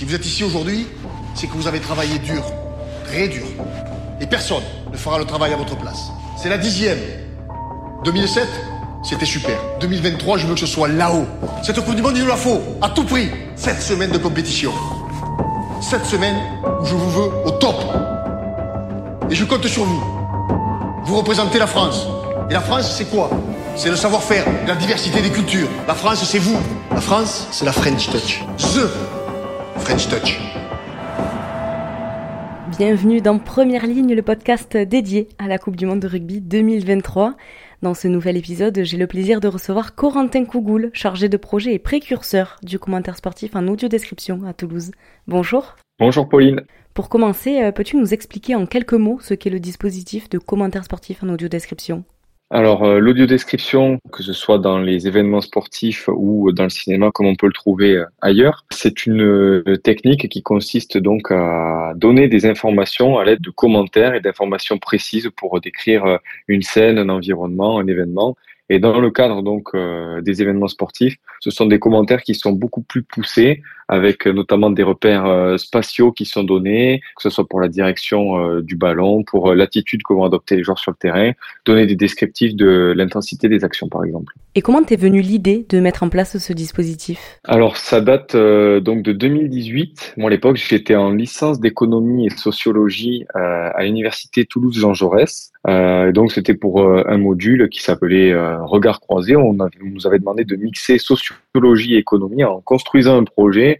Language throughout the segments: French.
Si vous êtes ici aujourd'hui, c'est que vous avez travaillé dur, très dur. Et personne ne fera le travail à votre place. C'est la dixième. 2007, c'était super. 2023, je veux que ce soit là-haut. Cette Coupe du Monde, il nous la faut, à tout prix. Sept semaines de compétition. Sept semaines où je vous veux au top. Et je compte sur vous. Vous représentez la France. Et la France, c'est quoi? C'est le savoir-faire, la diversité des cultures. La France, c'est vous. La France, c'est la French Touch. The French Touch. Bienvenue dans Première Ligne, le podcast dédié à la Coupe du Monde de rugby 2023. Dans ce nouvel épisode, j'ai le plaisir de recevoir Corentin Cougoul, chargé de projet et précurseur du commentaire sportif en audio description à Toulouse. Bonjour. Bonjour Pauline. Pour commencer, euh, peux-tu nous expliquer en quelques mots ce qu'est le dispositif de commentaire sportif en audio description alors, euh, l'audio-description, que ce soit dans les événements sportifs ou dans le cinéma, comme on peut le trouver euh, ailleurs, c'est une euh, technique qui consiste donc à donner des informations à l'aide de commentaires et d'informations précises pour décrire une scène, un environnement, un événement. Et dans le cadre donc des événements sportifs, ce sont des commentaires qui sont beaucoup plus poussés, avec euh, notamment des repères euh, spatiaux qui sont donnés, que ce soit pour la direction euh, du ballon, pour l'attitude que vont adopter les joueurs sur le terrain, donner des descriptifs de l'intensité des actions par exemple. Et comment t'es venue l'idée de mettre en place ce dispositif? Alors ça date donc de 2018. Moi à l'époque j'étais en licence d'économie et sociologie à l'université Toulouse Jean Jaurès. Euh, donc c'était pour un module qui s'appelait Regard croisé. On, on, nous avait demandé de mixer sociologie et économie en construisant un projet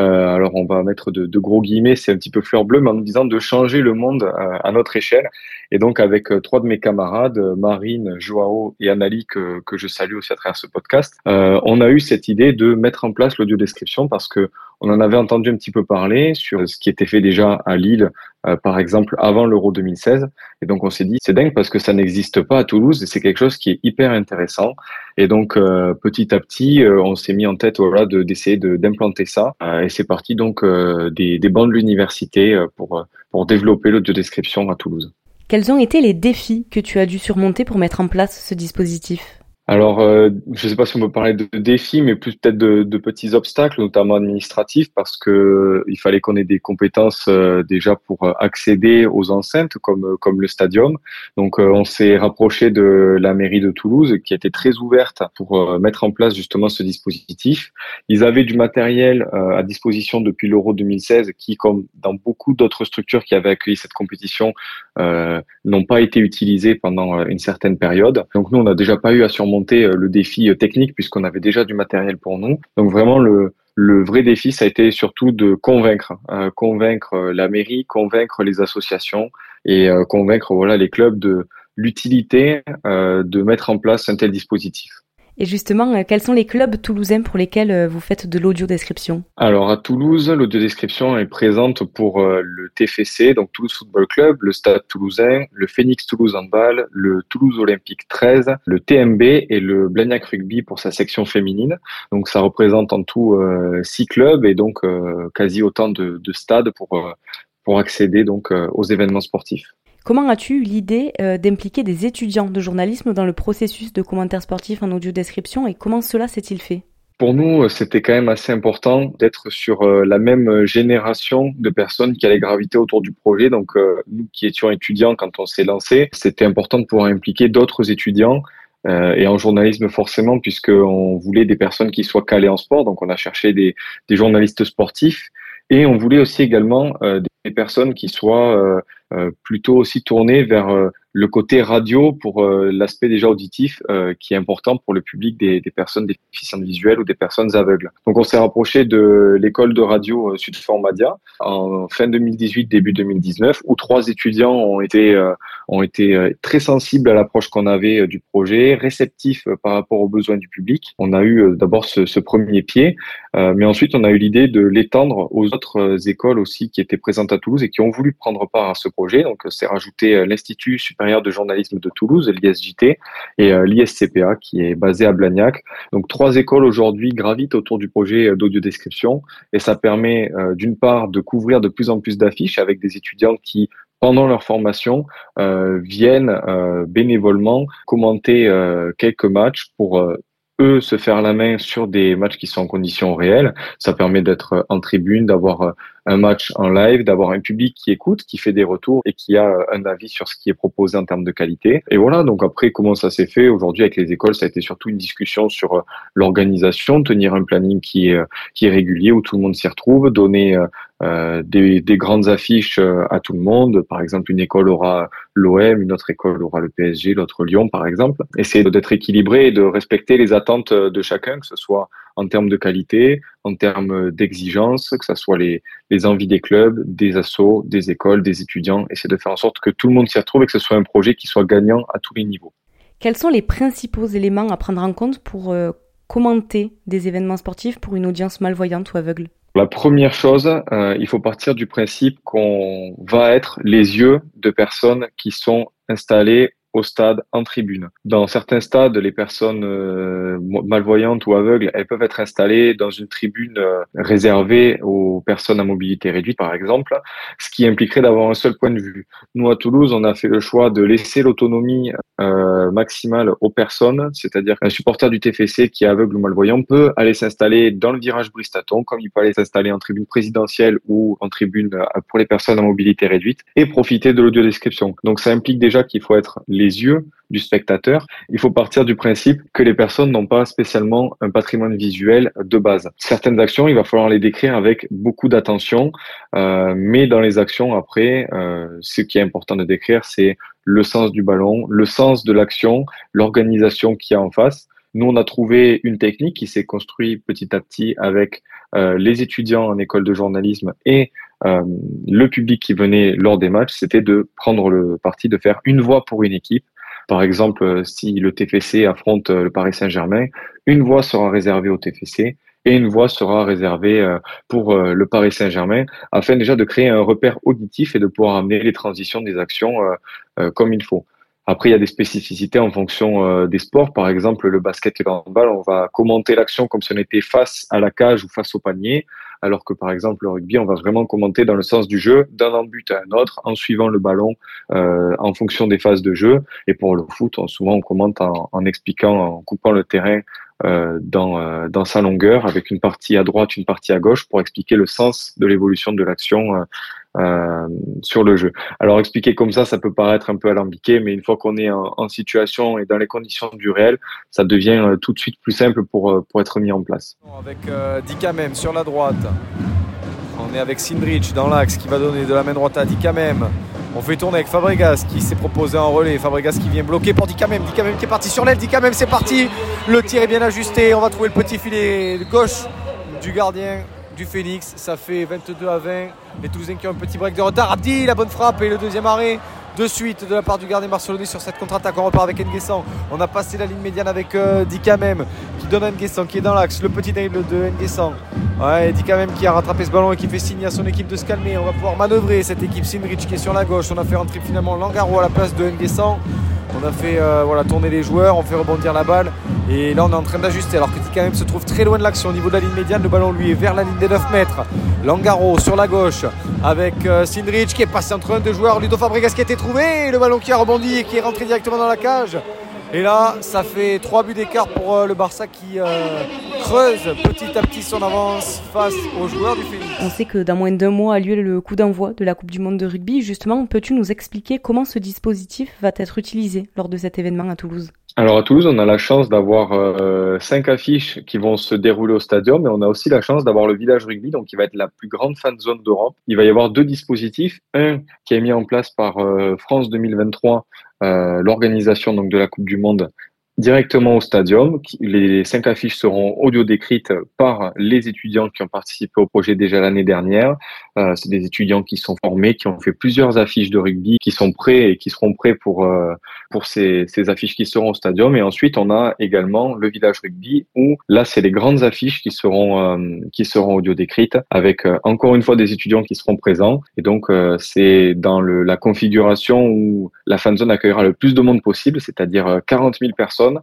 euh, alors on va mettre de, gros guillemets, c'est un petit peu fleur bleue, mais en nous disant de changer le monde euh, à notre échelle. Et donc avec euh, trois de mes camarades, Marine, Joao et Anali, que, je salue aussi à travers ce podcast, on a eu cette idée de mettre en place l'audio description parce que on en avait entendu un petit peu parler sur ce qui était fait déjà à Lille, par exemple, avant l'Euro 2016. Et donc on s'est dit, c'est dingue parce que ça n'existe pas à Toulouse et c'est quelque chose qui est hyper intéressant. Et donc petit à petit, on s'est mis en tête voilà, d'essayer d'implanter ça. C'est parti donc des, des bancs de l'université pour, pour développer l'audio-description à Toulouse. Quels ont été les défis que tu as dû surmonter pour mettre en place ce dispositif? Alors, euh, je ne sais pas si on peut parler de défis, mais plus peut-être de, petits obstacles, notamment administratifs, parce que euh, il fallait qu'on ait des compétences euh, déjà pour accéder aux enceintes, comme comme le stadium. Donc, on s'est rapproché de la mairie de Toulouse, qui était très ouverte pour mettre en place justement ce dispositif. Ils avaient du matériel à disposition depuis l'Euro 2016, qui, comme dans beaucoup d'autres structures qui avaient accueilli cette compétition, n'ont pas été utilisés pendant une certaine période. Donc, nous, on n'a déjà pas eu à surmonter euh, le défi euh, technique puisqu'on avait déjà du matériel pour nous. Donc vraiment le, vrai défi, ça a été surtout de convaincre, euh, convaincre la mairie, convaincre les associations et convaincre voilà les clubs de l'utilité de mettre en place un tel dispositif. Et justement, euh, quels sont les clubs toulousains pour lesquels euh, vous faites de l'audio-description? Alors à Toulouse, l'audio-description est présente pour euh, le TFC, donc Toulouse Football Club, le Stade Toulousain, le Phoenix Toulouse Handball, le Toulouse Olympique 13, le TMB et le Blagnac Rugby pour sa section féminine. Donc ça représente en tout six clubs et donc quasi autant de, de stades pour pour accéder donc aux événements sportifs. Comment as-tu eu l'idée euh, d'impliquer des étudiants de journalisme dans le processus de commentaires sportifs en audio description et comment cela s'est-il fait? Pour nous, euh, c'était quand même assez important d'être sur euh, la même génération de personnes qui allaient graviter autour du projet. Donc, nous qui étions étudiants quand on s'est lancé, c'était important de pouvoir impliquer d'autres étudiants et en journalisme forcément, puisqu'on voulait des personnes qui soient calées en sport. Donc, on a cherché des, journalistes sportifs et on voulait aussi également des personnes qui soient plutôt aussi tourné vers euh, le côté radio pour euh, l'aspect déjà auditif qui est important pour le public des, des, personnes déficientes visuelles ou des personnes aveugles. Donc on s'est rapproché de l'école de radio Sud Formadia en fin 2018 début 2019 où trois étudiants ont été ont été très sensibles à l'approche qu'on avait du projet, réceptifs par rapport aux besoins du public. On a eu d'abord ce, ce, premier pied, mais ensuite on a eu l'idée de l'étendre aux autres écoles aussi qui étaient présentes à Toulouse et qui ont voulu prendre part à ce projet. Donc, c'est rajouté euh, l'Institut de journalisme de Toulouse, l'ISJT, et euh, l'ISCPA qui est basé à Blagnac. Donc, trois écoles aujourd'hui gravitent autour du projet euh, d'audio-description et ça permet d'une part de couvrir de plus en plus d'affiches avec des étudiants qui pendant leur formation viennent bénévolement commenter quelques matchs pour eux se faire la main sur des matchs qui sont en conditions réelles. Ça permet d'être en tribune, d'avoir euh, un match en live, d'avoir un public qui écoute, qui fait des retours et qui a euh, un avis sur ce qui est proposé en termes de qualité. Et voilà, donc après, comment ça s'est fait? Aujourd'hui avec les écoles, ça a été surtout une discussion sur euh, l'organisation, tenir un planning qui est, qui est régulier, où tout le monde s'y retrouve, donner euh, des, des, grandes affiches à tout le monde. Par exemple, une école aura l'OM, une autre école aura le PSG, l'autre Lyon, par exemple. Essayer d'être équilibré et de respecter les attentes de chacun, que ce soit en termes de qualité, en termes d'exigence, que ce soit les, les envies des clubs, des assos, des écoles, des étudiants, et c'est de faire en sorte que tout le monde s'y retrouve et que ce soit un projet qui soit gagnant à tous les niveaux. Quels sont les principaux éléments à prendre en compte pour euh, commenter des événements sportifs pour une audience malvoyante ou aveugle? La première chose, euh, il faut partir du principe qu'on va être les yeux de personnes qui sont installées au stade en tribune. Dans certains stades, les personnes euh, malvoyantes ou aveugles, elles peuvent être installées dans une tribune euh, réservée aux personnes à mobilité réduite, par exemple, ce qui impliquerait d'avoir un seul point de vue. Nous, à Toulouse, on a fait le choix de laisser l'autonomie euh, maximale aux personnes, c'est-à-dire qu'un supporter du TFC qui est aveugle ou malvoyant peut aller s'installer dans le virage Bristaton, comme il peut aller s'installer en tribune présidentielle ou en tribune pour les personnes à mobilité réduite, et profiter de l'audio description. Donc ça implique déjà qu'il faut être les yeux du spectateur, il faut partir du principe que les personnes n'ont pas spécialement un patrimoine visuel de base. Certaines actions, il va falloir les décrire avec beaucoup d'attention, euh, mais dans les actions après, euh, ce qui est important de décrire, c'est le sens du ballon, le sens de l'action, l'organisation qu'il y a en face. Nous, on a trouvé une technique qui s'est construite petit à petit avec euh, les étudiants en école de journalisme et le public qui venait lors des matchs, c'était de prendre le parti de faire une voix pour une équipe. Par exemple, euh, si le TFC affronte euh, le Paris Saint-Germain, une voix sera réservée au TFC et une voix sera réservée pour le Paris Saint-Germain, afin déjà de créer un repère auditif et de pouvoir amener les transitions des actions comme il faut. Après, il y a des spécificités en fonction des sports. Par exemple, le basket et le handball, on va commenter l'action comme si on était face à la cage ou face au panier alors que par exemple le rugby, on va vraiment commenter dans le sens du jeu, d'un but à un autre, en suivant le ballon euh, en fonction des phases de jeu. Et pour le foot, on, souvent on commente en, en, expliquant, en coupant le terrain euh, dans, euh, dans sa longueur, avec une partie à droite, une partie à gauche, pour expliquer le sens de l'évolution de l'action euh, sur le jeu. Alors expliquer comme ça, ça peut paraître un peu alambiqué, mais une fois qu'on est en, en, situation et dans les conditions du réel, ça devient euh, tout de suite plus simple pour, euh, pour être mis en place. Avec euh, Dikamem sur la droite, on est avec Sindrich dans l'axe qui va donner de la main droite à Dikamem. On fait tourner avec Fabregas qui s'est proposé en relais. Fabregas qui vient bloquer pour Dikamem. Dikamem qui est parti sur l'aile. Dikamem c'est parti. Le tir est bien ajusté. On va trouver le petit filet gauche du gardien du Phoenix. Ça fait 22 à 20. Les Toulousains qui ont un petit break de retard. Abdi, la bonne frappe et le deuxième arrêt de suite de la part du gardien barcelonais sur cette contre-attaque. On repart avec Nguessan. On a passé la ligne médiane avec euh, Dikamem qui donne qui est dans l'axe. Le petit dribble de Nguessan. Ouais, Dikamem qui a rattrapé ce ballon et qui fait signe à son équipe de se calmer. On va pouvoir manœuvrer cette équipe Sinrich qui est sur la gauche. On a fait rentrer finalement Langaro à la place de Nguessan. On a fait euh, voilà, tourner les joueurs, on fait rebondir la balle. Et là, on est en train d'ajuster. Alors que Dikamem se trouve très loin de l'action au niveau de la ligne médiane. Le ballon, lui, est vers la ligne des 9 mètres. Langaro sur la gauche avec euh, Sindrich qui est passé entre un deux joueurs. Ludo Fabregas qui a été trouvé. le ballon qui a rebondi et qui est rentré directement dans la cage. Et là, ça fait trois buts d'écart pour euh, le Barça qui euh, creuse petit à petit son avance face aux joueurs du Phoenix. On sait que dans moins d'un mois a lieu le coup d'envoi de la Coupe du Monde de rugby. Justement, peux-tu nous expliquer comment ce dispositif va être utilisé lors de cet événement à Toulouse? Alors à Toulouse, on a la chance d'avoir euh, cinq affiches qui vont se dérouler au stadium, mais on a aussi la chance d'avoir le village rugby, donc qui va être la plus grande fan zone d'Europe. Il va y avoir deux dispositifs, un qui est mis en place par euh, France 2023, euh, l'organisation donc de la Coupe du Monde directement au stadium. Les cinq affiches seront audio décrites par les étudiants qui ont participé au projet déjà l'année dernière. Euh, c'est des étudiants qui sont formés, qui ont fait plusieurs affiches de rugby, qui sont prêts et qui seront prêts pour euh, pour ces, affiches qui seront au stadium. Et ensuite, on a également le village rugby où là, c'est les grandes affiches qui seront euh, qui seront audio décrites avec euh, encore une fois des étudiants qui seront présents. Et donc, c'est dans la configuration où la fan zone accueillera le plus de monde possible, c'est-à-dire 40 000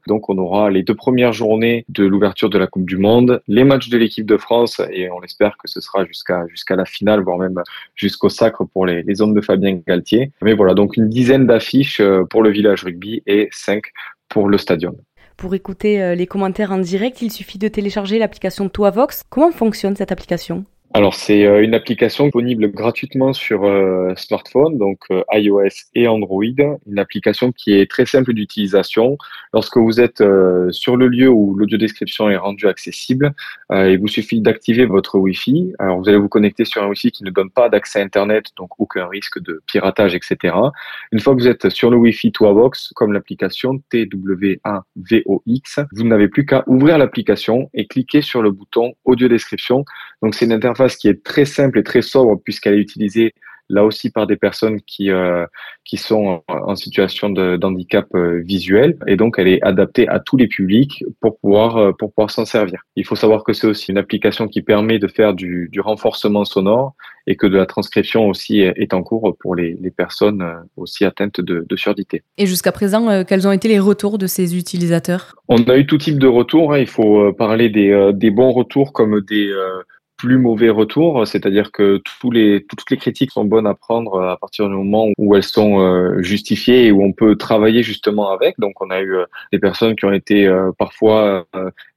donc on aura les deux premières journées de l'ouverture de la Coupe du Monde, les matchs de l'équipe de France et on espère que ce sera jusqu'à la finale, voire même jusqu'au sacre pour les, les hommes de Fabien Galtier. Mais voilà, donc une dizaine d'affiches euh, pour le village rugby et cinq pour le stadium. Pour écouter les commentaires en direct, il suffit de télécharger l'application Toavox. Comment fonctionne cette application? Alors c'est euh, une application disponible gratuitement sur euh, smartphone, donc euh, iOS et Android. Une application qui est très simple d'utilisation. Lorsque vous êtes sur le lieu où l'audio description est rendu accessible, il vous suffit d'activer votre Wi-Fi. Alors vous allez vous connecter sur un Wi-Fi qui ne donne pas d'accès Internet, donc aucun risque de piratage, etc. Une fois que vous êtes sur le Wi-Fi Toivox, comme l'application TWAVOX, vous n'avez plus qu'à ouvrir l'application et cliquer sur le bouton audio description. Donc c'est une interface qui est très simple et très sobre puisqu'elle est utilisée là aussi par des personnes qui euh, qui sont en situation de, d'handicap euh, visuel et donc elle est adaptée à tous les publics pour pouvoir euh, pour pouvoir s'en servir. Il faut savoir que c'est aussi une application qui permet de faire du, du renforcement sonore et que de la transcription aussi est en cours pour les, les personnes aussi atteintes de, de surdité. Et jusqu'à présent, quels ont été les retours de ces utilisateurs? On a eu tout type de retours. Hein. Il faut parler des, des bons retours comme des plus mauvais retour, c'est-à-dire que toutes les critiques sont bonnes à prendre à partir du moment où elles sont euh, justifiées et où on peut travailler justement avec. Donc on a eu euh, des personnes qui ont été euh, parfois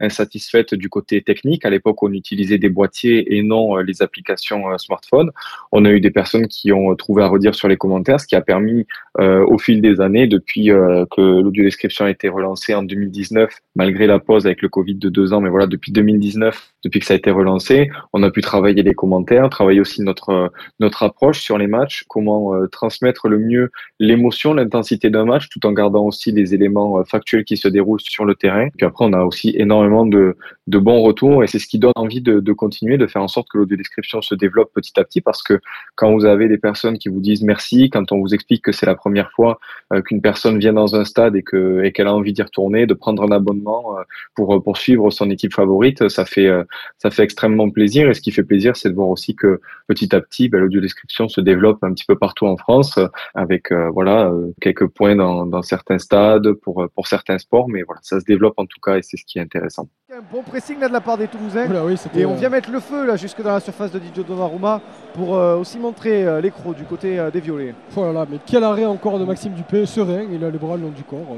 insatisfaites du côté technique. À l'époque, on utilisait des boîtiers et non les applications smartphone. On a eu des personnes qui ont trouvé à redire sur les commentaires, ce qui a permis au fil des années, depuis que l'audio description a été relancé en 2019, malgré la pause avec le Covid de deux ans, mais voilà, depuis 2019, depuis que ça a été relancé, on a pu travailler les commentaires, travailler aussi notre notre approche sur les matchs, comment euh, transmettre le mieux l'émotion, l'intensité d'un match, tout en gardant aussi les éléments euh, factuels qui se déroulent sur le terrain. Puis après, on a aussi énormément de, de bons retours et c'est ce qui donne envie de, de continuer, de faire en sorte que description se développe petit à petit parce que quand vous avez des personnes qui vous disent merci, quand on vous explique que c'est la première fois euh, qu'une personne vient dans un stade et que et qu'elle a envie d'y retourner, de prendre un abonnement pour poursuivre son équipe favorite, ça fait ça fait extrêmement plaisir et ce qui fait plaisir, c'est de voir aussi que petit à petit, ben, l'audio description se développe un petit peu partout en France, avec euh, voilà euh, quelques points dans, dans, certains stades pour pour certains sports, mais voilà, ça se développe en tout cas et c'est ce qui est intéressant. Un bon pressing là de la part des Toulousains. et on vient mettre le feu là jusque dans la surface de Didio Donnarumma pour euh, aussi montrer l'écro du côté des violets. Voilà, oh mais quel arrêt encore de Maxime Dupé, serein, il a les bras le long du corps.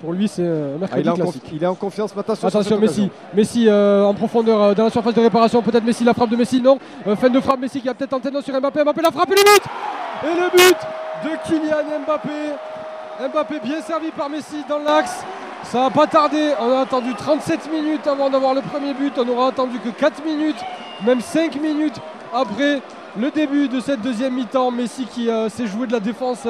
Pour lui, c'est mercredi ah, il classique. il est en confiance maintenant. Attention, Messi. Messi euh, en profondeur euh, dans la surface de réparation. Peut-être Messi, la frappe de Messi. Non. Euh, fin de frappe, Messi qui a peut-être tenté sur Mbappé. Mbappé la frappe et le but Et le but de Kylian Mbappé. Mbappé bien servi par Messi dans l'axe. Ça n'a pas tardé. On a attendu 37 minutes avant d'avoir le premier but. On n'aura attendu que 4 minutes, même 5 minutes après le début de cette deuxième mi-temps. Messi qui s'est joué de la défense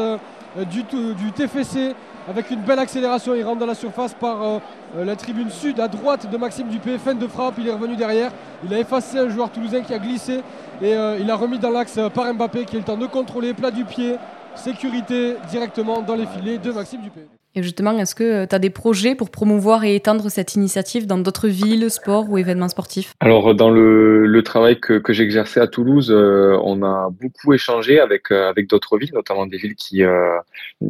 du, du TFC avec une belle accélération. Il rentre dans la surface par euh, euh, la tribune sud à droite de Maxime Dupé. Fin de frappe, il est revenu derrière. Il a effacé un joueur toulousain qui a glissé et euh, il a remis dans l'axe par Mbappé qui a le temps de contrôler, plat du pied, sécurité directement dans les filets de Maxime Dupé. Et justement, est-ce que tu as des projets pour promouvoir et étendre cette initiative dans d'autres villes, sports ou événements sportifs? Alors, dans le, travail que, que j'exerçais à Toulouse, on a beaucoup échangé avec, avec d'autres villes, notamment des villes qui,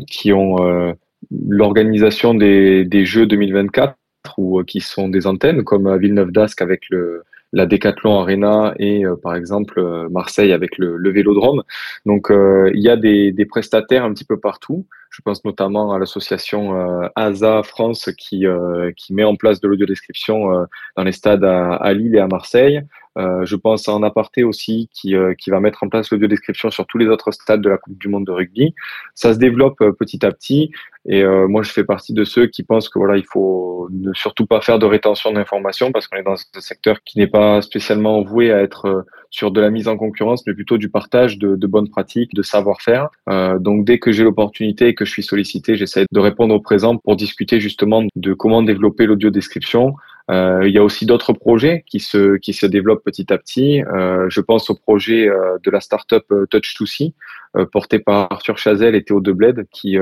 qui ont l'organisation des, des Jeux 2024 ou euh, qui sont des antennes comme à Villeneuve d'Ascq avec le la Decathlon Arena et euh, par exemple euh, Marseille avec le, le Vélodrome. Donc il y a des, des, prestataires un petit peu partout. Je pense notamment à l'association ASA France qui, qui met en place de l'audio-description dans les stades à, Lille et à Marseille. Euh, je pense à un aparté aussi qui, euh, qui va mettre en place l'audio-description sur tous les autres stades de la Coupe du Monde de rugby. Ça se développe euh, petit à petit et moi je fais partie de ceux qui pensent que voilà il faut ne surtout pas faire de rétention d'informations parce qu'on est dans un secteur qui n'est pas spécialement voué à être sur de la mise en concurrence mais plutôt du partage de, bonnes pratiques, de savoir-faire. donc dès que j'ai l'opportunité je suis sollicité, j'essaie de répondre au présent pour discuter justement de comment développer l'audio-description. Euh, il y a aussi d'autres projets qui se qui se développent petit à petit. Euh, je pense au projet euh, de la startup Touch2C porté par Arthur Chazelle et Théo Debled, qui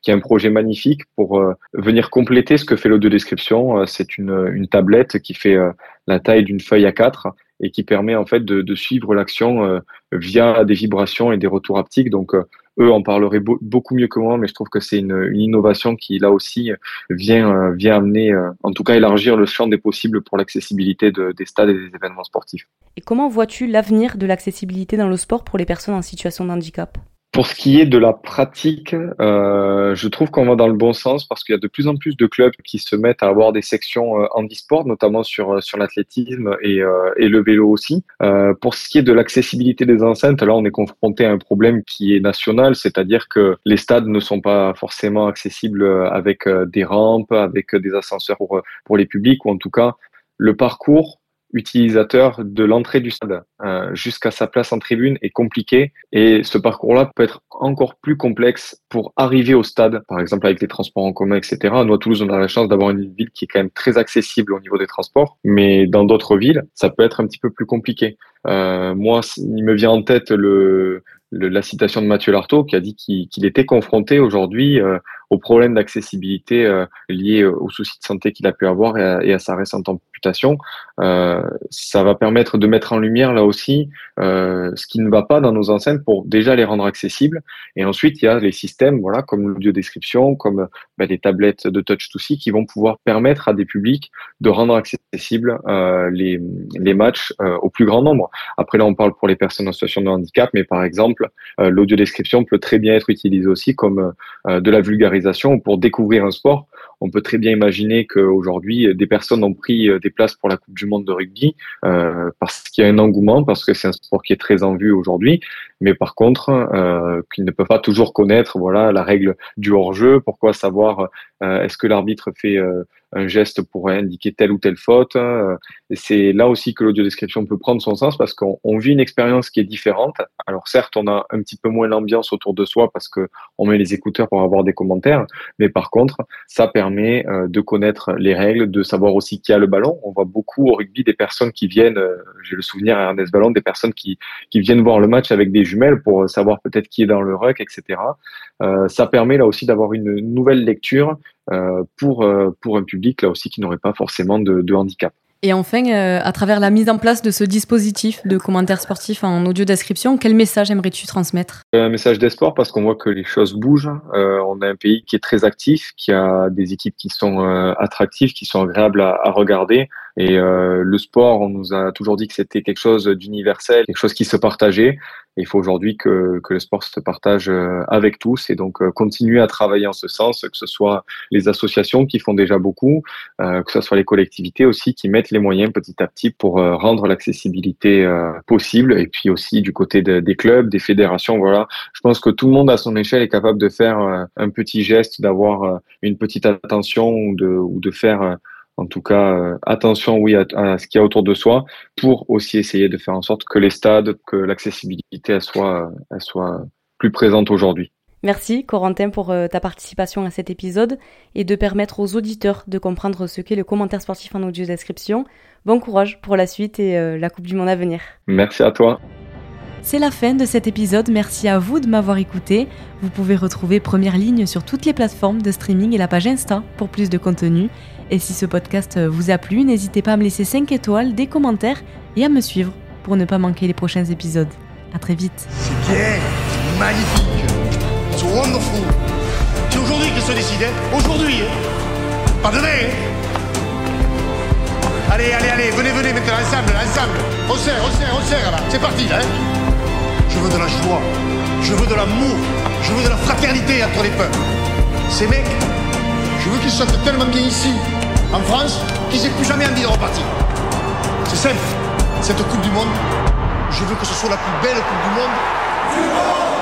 qui est un projet magnifique pour venir compléter ce que fait l'audio description. C'est une une tablette qui fait la taille d'une feuille à 4 et qui permet en fait de, de suivre l'action via des vibrations et des retours haptiques. Donc eux en parleraient beaucoup mieux que moi, mais je trouve que c'est une, innovation qui là aussi vient euh, amener, euh, en tout cas élargir le champ des possibles pour l'accessibilité de, des stades et des événements sportifs. Et comment vois-tu l'avenir de l'accessibilité dans le sport pour les personnes en situation de handicap? Pour ce qui est de la pratique, euh, je trouve qu'on va dans le bon sens parce qu'il y a de plus en plus de clubs qui se mettent à avoir des sections euh, handisport, notamment sur euh, sur l'athlétisme et, euh, et le vélo aussi. Euh, pour ce qui est de l'accessibilité des enceintes, là on est confronté à un problème qui est national, c'est-à-dire que les stades ne sont pas forcément accessibles avec des rampes, avec des ascenseurs pour, pour les publics, ou en tout cas le parcours utilisateur de l'entrée du stade euh, jusqu'à sa place en tribune est compliqué et ce parcours-là peut être encore plus complexe pour arriver au stade, par exemple avec les transports en commun, etc. Nous à Toulouse, on a la chance d'avoir une ville qui est quand même très accessible au niveau des transports, mais dans d'autres villes, ça peut être un petit peu plus compliqué. Euh, moi, il me vient en tête le, la citation de Mathieu Lartaud qui a dit qu'il était confronté aujourd'hui euh, aux problèmes d'accessibilité euh, liés aux soucis de santé qu'il a pu avoir et à, sa récente amputation. Euh, ça va permettre de mettre en lumière là aussi euh, ce qui ne va pas dans nos enceintes pour déjà les rendre accessibles. Et ensuite, il y a les systèmes, voilà, comme l'audio-description, comme bah, les tablettes de touch to see qui vont pouvoir permettre à des publics de rendre accessibles les, les matchs au plus grand nombre. Après là, on parle pour les personnes en situation de handicap, mais par exemple, l'audio-description peut très bien être utilisée aussi comme de la vulgarisation pour découvrir un sport. On peut très bien imaginer qu'aujourd'hui, des personnes ont pris euh, des places pour la Coupe du Monde de rugby euh, parce qu'il y a un engouement, parce que c'est un sport qui est très en vue aujourd'hui, mais par contre, euh, qu'ils ne peuvent pas toujours connaître voilà la règle du hors-jeu, pourquoi savoir est-ce que l'arbitre fait un geste pour indiquer telle ou telle faute. Hein. C'est là aussi que l'audio-description peut prendre son sens parce qu'on vit une expérience qui est différente. Alors certes, on a un petit peu moins l'ambiance autour de soi parce que on met les écouteurs pour avoir des commentaires, mais par contre, ça permet euh, de connaître les règles, de savoir aussi qui a le ballon. On voit beaucoup au rugby des personnes qui viennent, euh, j'ai le souvenir à Ernest Ballon, des personnes qui, qui viennent voir le match avec des jumelles pour savoir peut-être qui est dans le ruck, etc. Euh, ça permet là aussi d'avoir une nouvelle lecture euh, pour, euh, pour un public là aussi qui n'aurait pas forcément de, de handicap. Et enfin, euh, à travers la mise en place de ce dispositif de commentaires sportifs en audio description, quel message aimerais-tu transmettre? Un message d'espoir parce qu'on voit que les choses bougent. Euh, on a un pays qui est très actif, qui a des équipes qui sont euh, attractives, qui sont agréables à, à regarder. Et euh, le sport, on nous a toujours dit que c'était quelque chose d'universel, quelque chose qui se partageait. Il faut aujourd'hui que, que le sport se partage euh, avec tous et donc euh, continuer à travailler en ce sens, que ce soit les associations qui font déjà beaucoup, que ce soit les collectivités aussi qui mettent les moyens petit à petit pour rendre l'accessibilité possible. Et puis aussi du côté des clubs, des fédérations, voilà. Je pense que tout le monde à son échelle est capable de faire un petit geste, d'avoir une petite attention ou de, ou de faire en tout cas, euh, attention, oui, à, ce qu'il y a autour de soi, pour aussi essayer de faire en sorte que les stades, que l'accessibilité, soit, elle soit plus présente aujourd'hui. Merci Corentin pour euh, ta participation à cet épisode et de permettre aux auditeurs de comprendre ce qu'est le commentaire sportif en audio description. Bon courage pour la suite et euh, la Coupe du Monde à venir. Merci à toi. C'est la fin de cet épisode, merci à vous de m'avoir écouté. Vous pouvez retrouver Première Ligne sur toutes les plateformes de streaming et la page Insta pour plus de contenu. Et si ce podcast vous a plu, n'hésitez pas à me laisser 5 étoiles, des commentaires et à me suivre pour ne pas manquer les prochains épisodes. A très vite. C'est bien, magnifique, c'est wonderful. C'est aujourd'hui que se décide, hein aujourd'hui. Hein allez, allez, allez, venez, venez maintenant, ensemble, ensemble. On serre, on serre, on là. C'est parti. Hein je veux de la joie, je veux de l'amour, je veux de la fraternité entre les peuples. Ces mecs, je veux qu'ils soient tellement bien ici, en France, qu'ils aient plus jamais envie de repartir. C'est simple, cette Coupe du Monde, je veux que ce soit la plus belle Coupe du Monde.